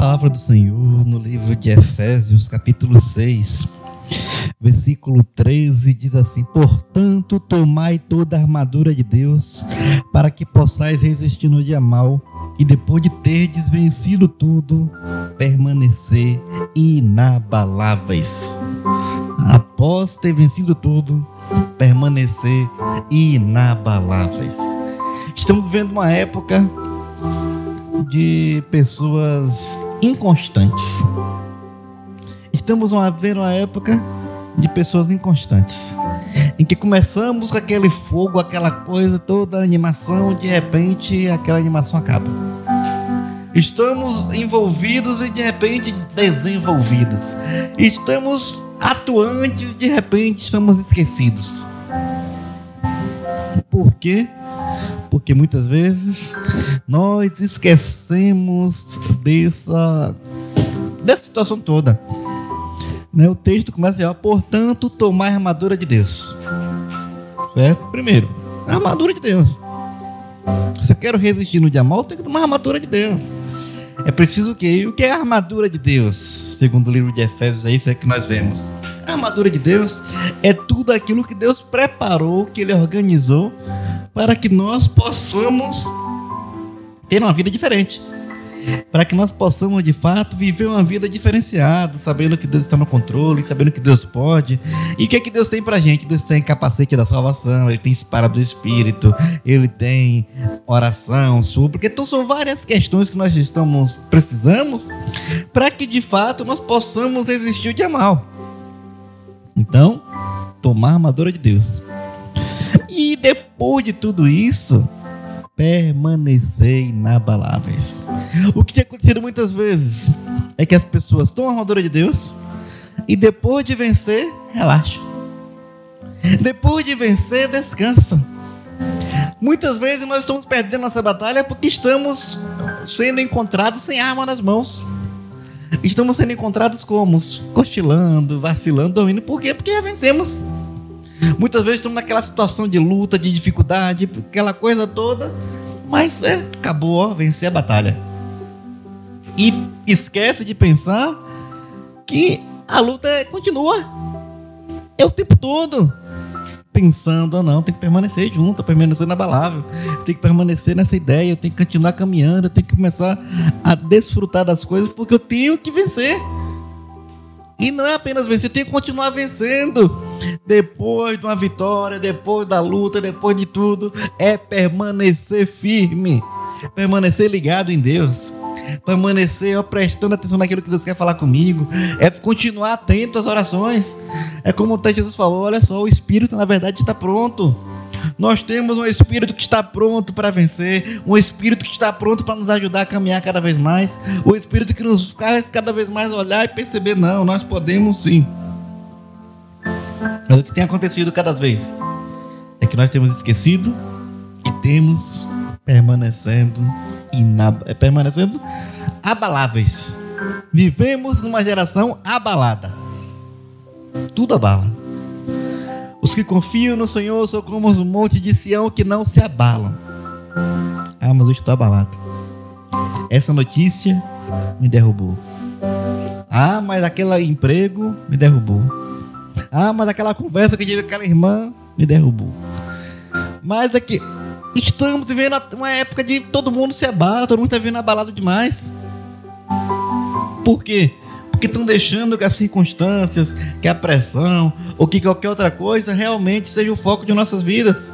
palavra do Senhor no livro de Efésios, capítulo 6, versículo 13, diz assim: Portanto, tomai toda a armadura de Deus, para que possais resistir no dia mal, e depois de terdes vencido tudo, permanecer inabaláveis. Após ter vencido tudo, permanecer inabaláveis. Estamos vivendo uma época de pessoas inconstantes. Estamos vivendo uma época de pessoas inconstantes. Em que começamos com aquele fogo, aquela coisa, toda a animação, de repente aquela animação acaba. Estamos envolvidos e de repente desenvolvidos. Estamos atuantes e de repente estamos esquecidos. Por quê? Porque muitas vezes nós esquecemos dessa, dessa situação toda. Né? O texto começa a portanto, tomar a armadura de Deus. Certo? Primeiro, a armadura de Deus. Se eu quero resistir no dia mal, eu tenho que tomar a armadura de Deus. É preciso o quê? E o que é a armadura de Deus? Segundo o livro de Efésios, é isso que nós vemos. A armadura de Deus é tudo aquilo que Deus preparou, que Ele organizou para que nós possamos ter uma vida diferente. Para que nós possamos de fato viver uma vida diferenciada, sabendo que Deus está no controle, sabendo que Deus pode. E o que é que Deus tem para gente? Deus tem capacete da salvação, Ele tem espada do Espírito, Ele tem oração, súplica. Então são várias questões que nós estamos precisamos para que de fato nós possamos resistir o dia mal. Então, tomar a armadura de Deus. E depois de tudo isso, permanecer inabaláveis. O que tem acontecido muitas vezes é que as pessoas tomam a armadura de Deus e depois de vencer, relaxam. Depois de vencer, descansam. Muitas vezes nós estamos perdendo nossa batalha porque estamos sendo encontrados sem arma nas mãos. Estamos sendo encontrados como? Cochilando, vacilando, dormindo. Por quê? Porque já vencemos. Muitas vezes estamos naquela situação de luta, de dificuldade, aquela coisa toda, mas é, acabou, ó, vencer a batalha. E esquece de pensar que a luta é, continua. É o tempo todo. Pensando, ah, não, tem que permanecer junto, permanecer inabalável, tem que permanecer nessa ideia, eu tenho que continuar caminhando, eu tenho que começar a desfrutar das coisas, porque eu tenho que vencer. E não é apenas vencer, tem que continuar vencendo. Depois de uma vitória, depois da luta, depois de tudo, é permanecer firme, permanecer ligado em Deus, permanecer ó, prestando atenção naquilo que Deus quer falar comigo, é continuar atento às orações. É como o Jesus falou: olha só, o Espírito na verdade está pronto. Nós temos um espírito que está pronto para vencer, um espírito que está pronto para nos ajudar a caminhar cada vez mais, um espírito que nos faz cada vez mais olhar e perceber: não, nós podemos sim. Mas o que tem acontecido cada vez é que nós temos esquecido e temos permanecendo inab é, permanecendo abaláveis. Vivemos numa geração abalada. Tudo abala. Os que confiam no Senhor são como os montes de Sião que não se abalam. Ah, mas eu estou abalado. Essa notícia me derrubou. Ah, mas aquele emprego me derrubou. Ah, mas aquela conversa que eu tive com aquela irmã me derrubou. Mas é que estamos vivendo uma época de todo mundo se abala, todo mundo está vivendo abalado demais. Por quê? Porque estão deixando que as circunstâncias, que a pressão ou que qualquer outra coisa realmente seja o foco de nossas vidas.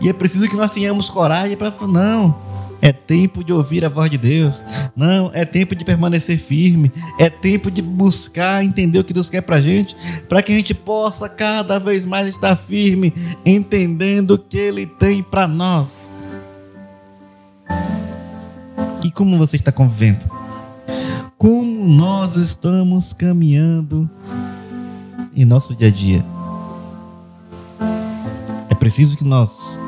E é preciso que nós tenhamos coragem para falar, não, é tempo de ouvir a voz de Deus. Não, é tempo de permanecer firme. É tempo de buscar entender o que Deus quer para a gente, para que a gente possa cada vez mais estar firme, entendendo o que Ele tem para nós. E como você está convivendo? Como nós estamos caminhando em nosso dia a dia? É preciso que nós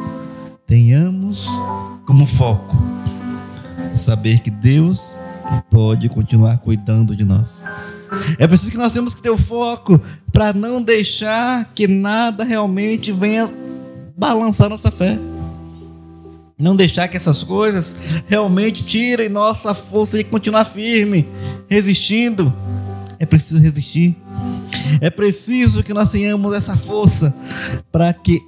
tenhamos como foco saber que Deus pode continuar cuidando de nós. É preciso que nós temos que ter o foco para não deixar que nada realmente venha balançar nossa fé. Não deixar que essas coisas realmente tirem nossa força de continuar firme, resistindo. É preciso resistir. É preciso que nós tenhamos essa força para que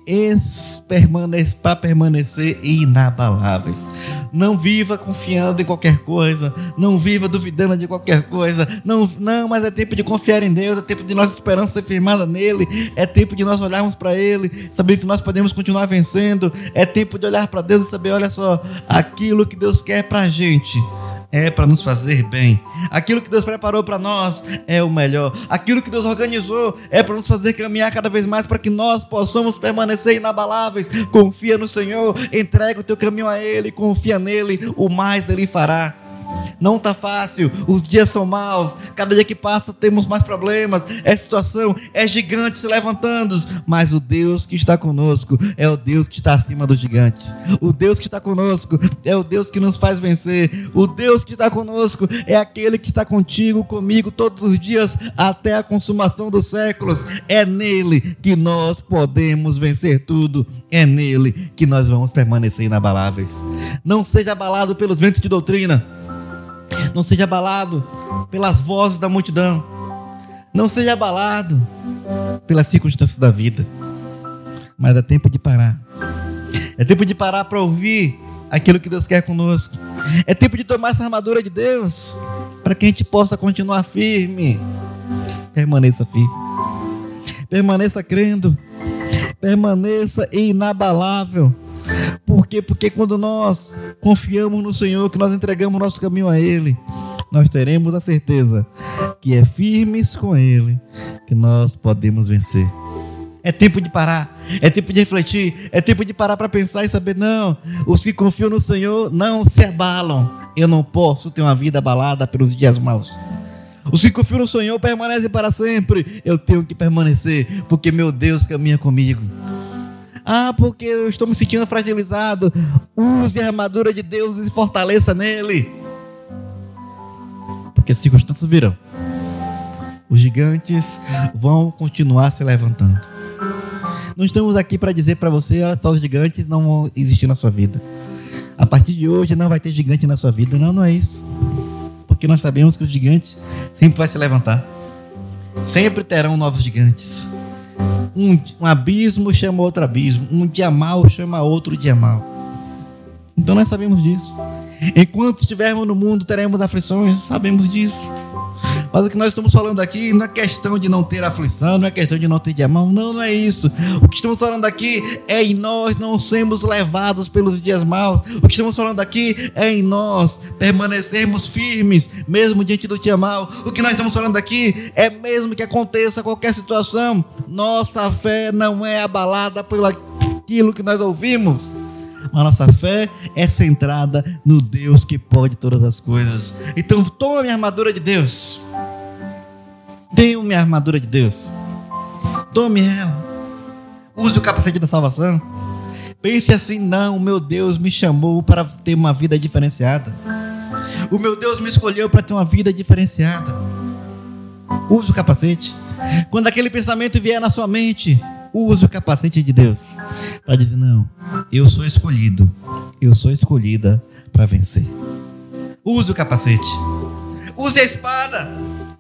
permaneça, para permanecer inabaláveis. Não viva confiando em qualquer coisa, não viva duvidando de qualquer coisa. Não, não, mas é tempo de confiar em Deus, é tempo de nossa esperança ser firmada nele, é tempo de nós olharmos para ele, saber que nós podemos continuar vencendo, é tempo de olhar para Deus e saber, olha só, aquilo que Deus quer para a gente é para nos fazer bem. Aquilo que Deus preparou para nós é o melhor. Aquilo que Deus organizou é para nos fazer caminhar cada vez mais para que nós possamos permanecer inabaláveis. Confia no Senhor, entrega o teu caminho a Ele, confia nele, o mais Ele fará. Não tá fácil, os dias são maus, cada dia que passa temos mais problemas, é situação, é gigante se levantando, mas o Deus que está conosco é o Deus que está acima dos gigantes. O Deus que está conosco é o Deus que nos faz vencer. O Deus que está conosco é aquele que está contigo, comigo todos os dias até a consumação dos séculos. É nele que nós podemos vencer tudo. É nele que nós vamos permanecer inabaláveis. Não seja abalado pelos ventos de doutrina não seja abalado pelas vozes da multidão. Não seja abalado pelas circunstâncias da vida. Mas é tempo de parar. É tempo de parar para ouvir aquilo que Deus quer conosco. É tempo de tomar essa armadura de Deus para que a gente possa continuar firme. Permaneça firme. Permaneça crendo. Permaneça inabalável por quê? Porque quando nós confiamos no Senhor, que nós entregamos nosso caminho a Ele, nós teremos a certeza que é firmes com Ele que nós podemos vencer. É tempo de parar, é tempo de refletir, é tempo de parar para pensar e saber: não, os que confiam no Senhor não se abalam. Eu não posso ter uma vida abalada pelos dias maus. Os que confiam no Senhor permanecem para sempre. Eu tenho que permanecer, porque meu Deus caminha comigo. Ah, porque eu estou me sentindo fragilizado. Use a armadura de Deus e fortaleça nele. Porque as circunstâncias virão. Os gigantes vão continuar se levantando. Não estamos aqui para dizer para você, olha só, os gigantes não vão existir na sua vida. A partir de hoje não vai ter gigante na sua vida. Não, não é isso. Porque nós sabemos que os gigantes sempre vai se levantar. Sempre terão novos gigantes. Um, um abismo chama outro abismo. Um dia mal chama outro dia mal. Então nós sabemos disso. Enquanto estivermos no mundo, teremos aflições, sabemos disso. Mas o que nós estamos falando aqui não é questão de não ter aflição, não é questão de não ter diamão, não, não é isso. O que estamos falando aqui é em nós não sermos levados pelos dias maus. O que estamos falando aqui é em nós permanecermos firmes, mesmo diante do dia mal. O que nós estamos falando aqui é mesmo que aconteça qualquer situação, nossa fé não é abalada pelo aquilo que nós ouvimos. A nossa fé é centrada no Deus que pode todas as coisas. Então, tome a armadura de Deus. Tenho minha armadura de Deus. Tome ela. Use o capacete da salvação. Pense assim: não, o meu Deus me chamou para ter uma vida diferenciada. O meu Deus me escolheu para ter uma vida diferenciada. Use o capacete. Quando aquele pensamento vier na sua mente, use o capacete de Deus para dizer: não, eu sou escolhido, eu sou escolhida para vencer. Use o capacete. Use a espada.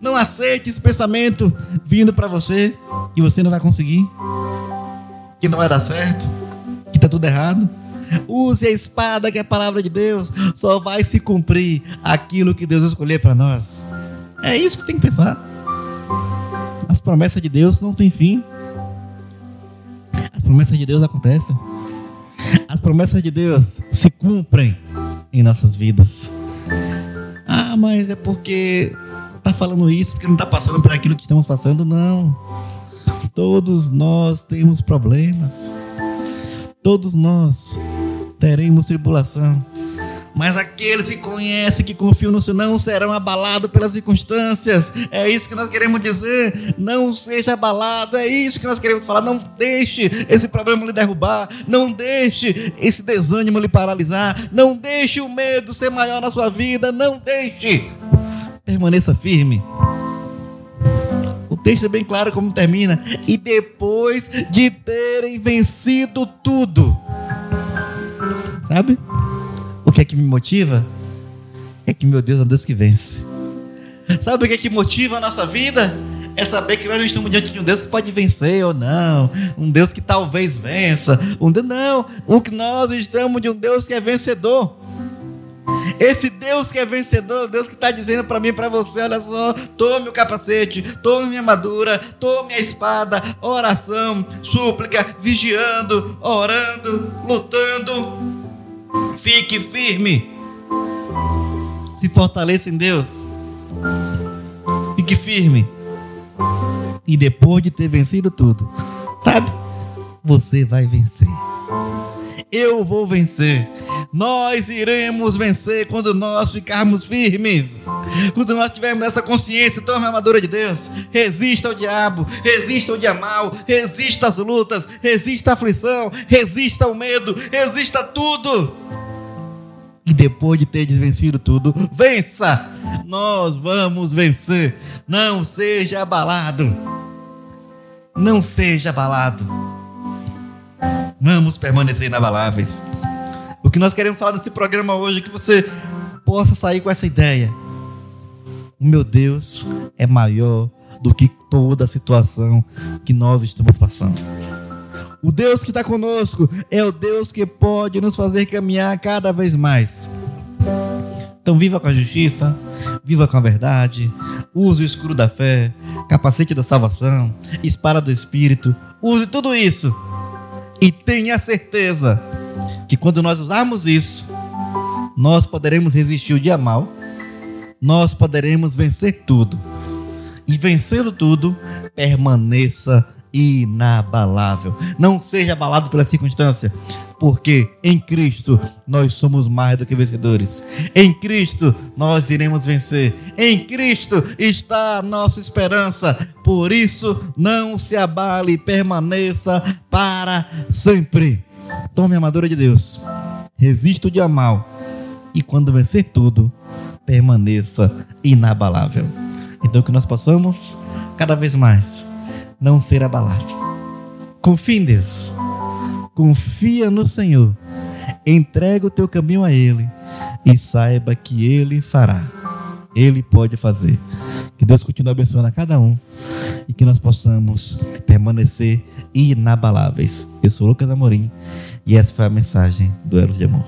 Não aceite esse pensamento vindo para você e você não vai conseguir, que não vai dar certo, que está tudo errado. Use a espada, que é a palavra de Deus. Só vai se cumprir aquilo que Deus escolher para nós. É isso que tem que pensar. As promessas de Deus não têm fim. As promessas de Deus acontecem. As promessas de Deus se cumprem em nossas vidas. Ah, mas é porque está falando isso porque não está passando por aquilo que estamos passando, não. Todos nós temos problemas. Todos nós teremos tribulação. Mas aqueles que conhecem, que confiam no Senhor, não serão abalados pelas circunstâncias. É isso que nós queremos dizer. Não seja abalado. É isso que nós queremos falar. Não deixe esse problema lhe derrubar. Não deixe esse desânimo lhe paralisar. Não deixe o medo ser maior na sua vida. Não deixe permaneça firme. O texto é bem claro como termina. E depois de terem vencido tudo. Sabe? O que é que me motiva? É que meu Deus é um Deus que vence. Sabe o que é que motiva a nossa vida? É saber que nós não estamos diante de um Deus que pode vencer ou não, um Deus que talvez vença, um Deus, não, o que nós estamos de um Deus que é vencedor. Esse Deus que é vencedor, Deus que está dizendo para mim para você: olha só, tome o capacete, tome minha armadura, tome a espada, oração, súplica, vigiando, orando, lutando. Fique firme. Se fortaleça em Deus. Fique firme. E depois de ter vencido tudo, sabe? Você vai vencer. Eu vou vencer. Nós iremos vencer quando nós ficarmos firmes. Quando nós tivermos essa consciência, tome a armadura de Deus. Resista ao diabo, resista ao dia mal, resista às lutas, resista à aflição, resista ao medo, resista a tudo. E depois de ter vencido tudo, vença! Nós vamos vencer. Não seja abalado. Não seja abalado. Vamos permanecer inabaláveis. O que nós queremos falar nesse programa hoje é que você possa sair com essa ideia. O meu Deus é maior do que toda a situação que nós estamos passando. O Deus que está conosco é o Deus que pode nos fazer caminhar cada vez mais. Então, viva com a justiça, viva com a verdade, use o escuro da fé, capacete da salvação, espada do Espírito, use tudo isso e tenha certeza que quando nós usarmos isso, nós poderemos resistir o dia mal, nós poderemos vencer tudo. E vencendo tudo, permaneça inabalável. Não seja abalado pela circunstância, porque em Cristo nós somos mais do que vencedores. Em Cristo nós iremos vencer. Em Cristo está a nossa esperança. Por isso, não se abale, permaneça para sempre. Tome a armadura de Deus. Resista o dia mal. E quando vencer tudo, permaneça inabalável. Então que nós possamos cada vez mais não ser abalado. Confie em Deus. Confia no Senhor. Entrega o teu caminho a Ele e saiba que Ele fará. Ele pode fazer. Que Deus continue abençoando a cada um e que nós possamos permanecer inabaláveis. Eu sou Lucas Amorim e essa foi a mensagem do Elos de Amor.